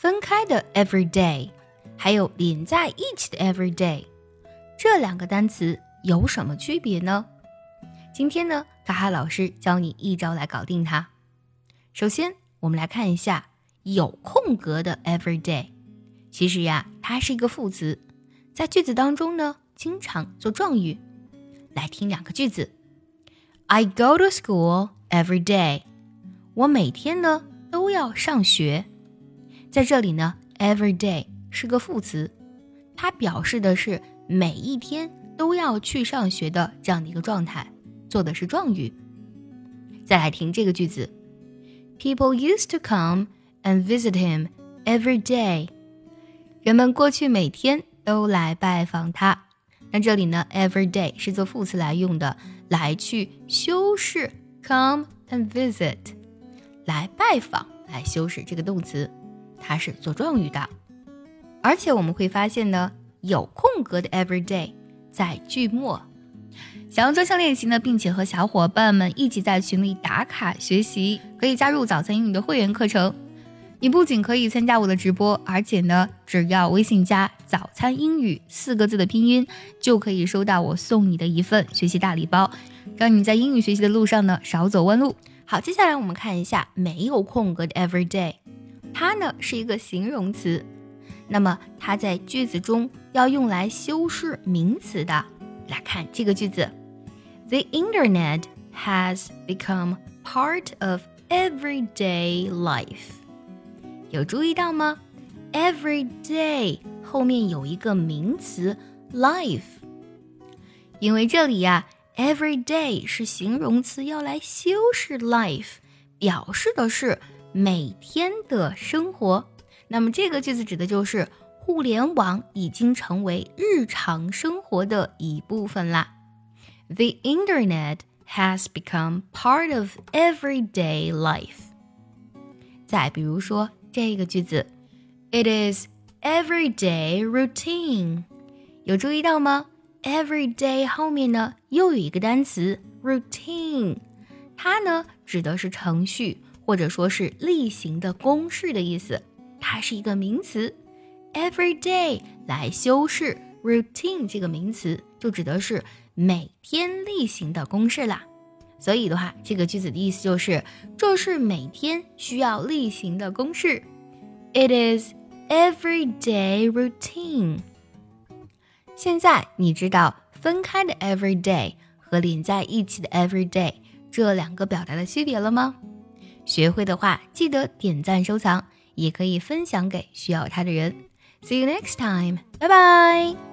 分开的 every day，还有连在一起的 every day，这两个单词有什么区别呢？今天呢，卡哈老师教你一招来搞定它。首先，我们来看一下有空格的 every day。其实呀，它是一个副词，在句子当中呢，经常做状语。来听两个句子：I go to school every day。我每天呢都要上学。在这里呢，every day 是个副词，它表示的是每一天都要去上学的这样的一个状态。做的是状语。再来听这个句子：People used to come and visit him every day。人们过去每天都来拜访他。那这里呢，every day 是做副词来用的，来去修饰 come and visit，来拜访，来修饰这个动词，它是做状语的。而且我们会发现呢，有空格的 every day 在句末。想要专项练习呢，并且和小伙伴们一起在群里打卡学习，可以加入早餐英语的会员课程。你不仅可以参加我的直播，而且呢，只要微信加“早餐英语”四个字的拼音，就可以收到我送你的一份学习大礼包，让你在英语学习的路上呢少走弯路。好，接下来我们看一下没有空格的 every day，它呢是一个形容词，那么它在句子中要用来修饰名词的。来看这个句子。The internet has become part of everyday life. 有注意到吗？Every day 后面有一个名词 life，因为这里呀，every day 是形容词，要来修饰 life，表示的是每天的生活。那么这个句子指的就是互联网已经成为日常生活的一部分啦。The internet has become part of everyday life. 再比如说这个句子，It is everyday routine。有注意到吗？Everyday 后面呢又有一个单词 routine，它呢指的是程序或者说是例行的公式的意思，它是一个名词。Everyday 来修饰 routine 这个名词，就指的是。每天例行的公式啦，所以的话，这个句子的意思就是，这是每天需要例行的公式。It is everyday routine。现在你知道分开的 every day 和连在一起的 every day 这两个表达的区别了吗？学会的话，记得点赞收藏，也可以分享给需要它的人。See you next time，拜拜。